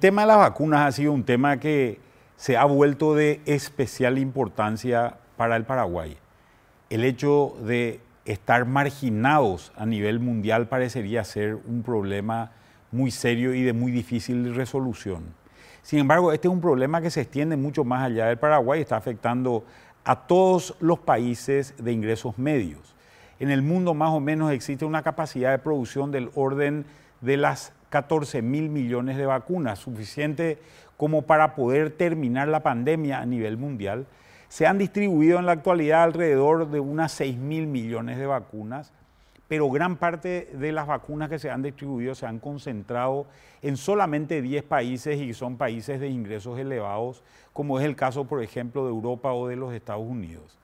tema de las vacunas ha sido un tema que se ha vuelto de especial importancia para el Paraguay. El hecho de estar marginados a nivel mundial parecería ser un problema muy serio y de muy difícil resolución. Sin embargo, este es un problema que se extiende mucho más allá del Paraguay, está afectando a todos los países de ingresos medios. En el mundo más o menos existe una capacidad de producción del orden de las 14 mil millones de vacunas, suficiente como para poder terminar la pandemia a nivel mundial. Se han distribuido en la actualidad alrededor de unas 6 mil millones de vacunas, pero gran parte de las vacunas que se han distribuido se han concentrado en solamente 10 países y son países de ingresos elevados, como es el caso, por ejemplo, de Europa o de los Estados Unidos.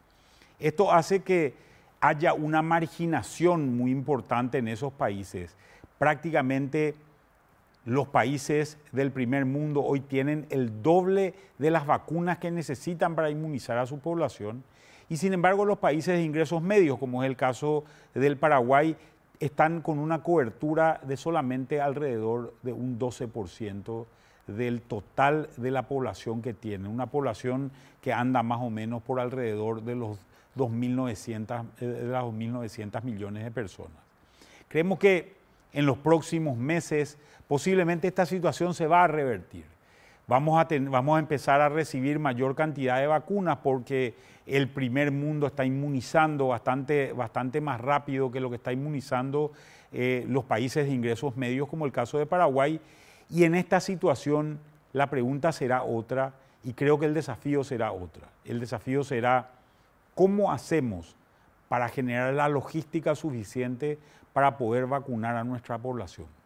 Esto hace que haya una marginación muy importante en esos países. Prácticamente los países del primer mundo hoy tienen el doble de las vacunas que necesitan para inmunizar a su población y sin embargo los países de ingresos medios, como es el caso del Paraguay, están con una cobertura de solamente alrededor de un 12% del total de la población que tienen, una población que anda más o menos por alrededor de los 2.900, eh, de las 2.900 millones de personas. Creemos que en los próximos meses posiblemente esta situación se va a revertir. Vamos a, vamos a empezar a recibir mayor cantidad de vacunas porque el primer mundo está inmunizando bastante, bastante más rápido que lo que está inmunizando eh, los países de ingresos medios como el caso de Paraguay. Y en esta situación la pregunta será otra y creo que el desafío será otra. El desafío será cómo hacemos para generar la logística suficiente para poder vacunar a nuestra población.